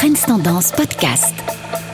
Trends Tendance Podcast.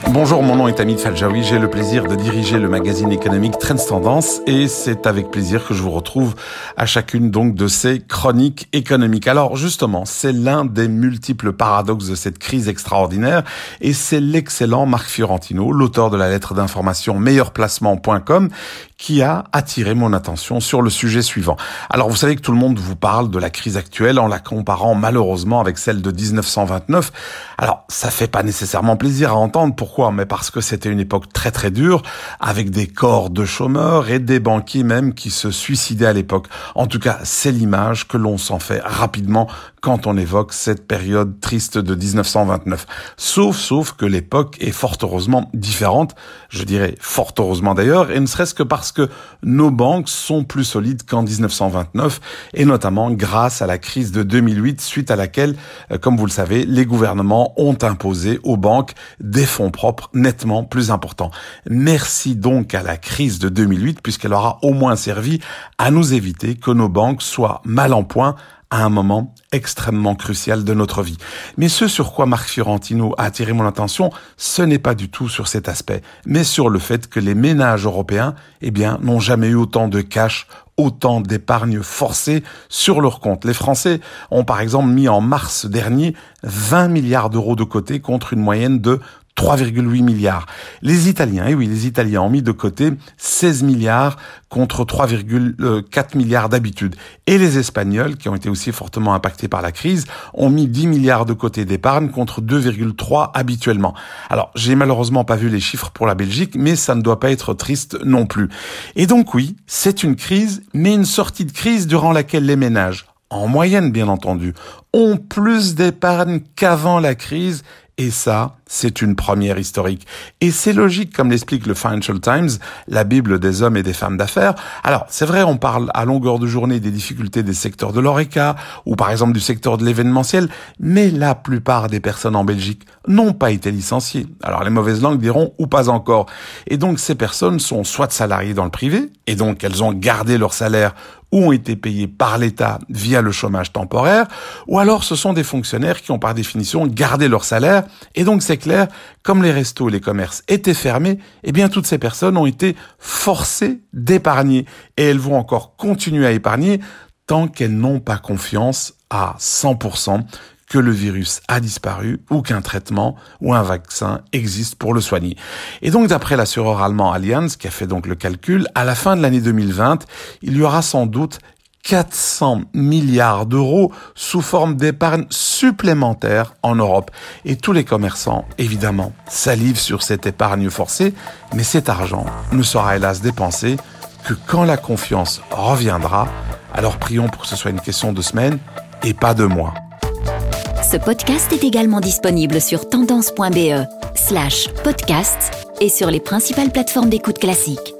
Bonjour, mon nom est Amit Faljaoui. J'ai le plaisir de diriger le magazine économique Trends Tendance et c'est avec plaisir que je vous retrouve à chacune donc de ces chroniques économiques. Alors justement, c'est l'un des multiples paradoxes de cette crise extraordinaire et c'est l'excellent Marc Fiorentino, l'auteur de la lettre d'information meilleurplacement.com qui a attiré mon attention sur le sujet suivant. Alors vous savez que tout le monde vous parle de la crise actuelle en la comparant malheureusement avec celle de 1929. Alors ça fait pas nécessairement plaisir à entendre. Pourquoi Mais parce que c'était une époque très très dure avec des corps de chômeurs et des banquiers même qui se suicidaient à l'époque. En tout cas, c'est l'image que l'on s'en fait rapidement quand on évoque cette période triste de 1929. Sauf, sauf que l'époque est fort heureusement différente. Je dirais fort heureusement d'ailleurs, et ne serait-ce que parce que nos banques sont plus solides qu'en 1929, et notamment grâce à la crise de 2008, suite à laquelle, euh, comme vous le savez, les gouvernements ont imposé aux banques des fonds propres nettement plus importants. Merci donc à la crise de 2008, puisqu'elle aura au moins servi à nous éviter que nos banques soient mal en point à un moment extrêmement crucial de notre vie. Mais ce sur quoi Marc Fiorentino a attiré mon attention, ce n'est pas du tout sur cet aspect, mais sur le fait que les ménages européens, eh bien, n'ont jamais eu autant de cash autant d'épargne forcée sur leur compte. Les Français ont par exemple mis en mars dernier 20 milliards d'euros de côté contre une moyenne de 3,8 milliards. Les Italiens, eh oui, les Italiens ont mis de côté 16 milliards contre 3,4 milliards d'habitude. Et les Espagnols, qui ont été aussi fortement impactés par la crise, ont mis 10 milliards de côté d'épargne contre 2,3 habituellement. Alors, j'ai malheureusement pas vu les chiffres pour la Belgique, mais ça ne doit pas être triste non plus. Et donc oui, c'est une crise, mais une sortie de crise durant laquelle les ménages, en moyenne bien entendu, ont plus d'épargne qu'avant la crise et ça, c'est une première historique. Et c'est logique, comme l'explique le Financial Times, la Bible des hommes et des femmes d'affaires. Alors, c'est vrai, on parle à longueur de journée des difficultés des secteurs de l'ORECA, ou par exemple du secteur de l'événementiel, mais la plupart des personnes en Belgique n'ont pas été licenciées. Alors, les mauvaises langues diront, ou pas encore. Et donc, ces personnes sont soit salariées dans le privé, et donc elles ont gardé leur salaire ou ont été payés par l'État via le chômage temporaire, ou alors ce sont des fonctionnaires qui ont par définition gardé leur salaire, et donc c'est clair, comme les restos et les commerces étaient fermés, eh bien toutes ces personnes ont été forcées d'épargner, et elles vont encore continuer à épargner tant qu'elles n'ont pas confiance à 100% que le virus a disparu ou qu'un traitement ou un vaccin existe pour le soigner. Et donc d'après l'assureur allemand Allianz, qui a fait donc le calcul, à la fin de l'année 2020, il y aura sans doute 400 milliards d'euros sous forme d'épargne supplémentaire en Europe. Et tous les commerçants, évidemment, salivent sur cette épargne forcée, mais cet argent ne sera hélas dépensé que quand la confiance reviendra. Alors prions pour que ce soit une question de semaines et pas de mois. Ce podcast est également disponible sur tendance.be slash podcast et sur les principales plateformes d'écoute classiques.